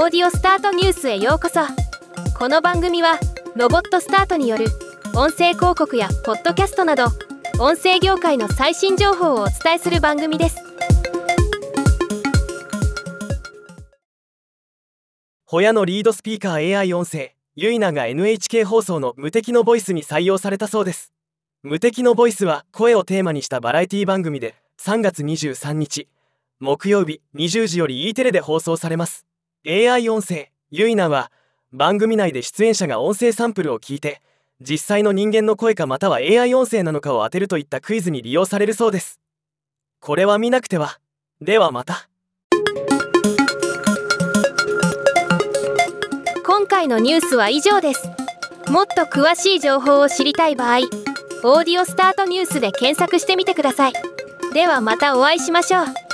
オーディオスタートニュースへようこそ。この番組はロボットスタートによる音声広告やポッドキャストなど音声業界の最新情報をお伝えする番組です。ホヤのリードスピーカー AI 音声。ユイナが NHK 放送の無敵のボイスに採用されたそうです。無敵のボイスは声をテーマにしたバラエティ番組で3月23日木曜日20時より E テレで放送されます。AI 音声ユイナは番組内で出演者が音声サンプルを聞いて実際の人間の声かまたは AI 音声なのかを当てるといったクイズに利用されるそうです。これは見なくては。ではまた。今回のニュースは以上です。もっと詳しい情報を知りたい場合オーディオスタートニュースで検索してみてください。ではまたお会いしましょう。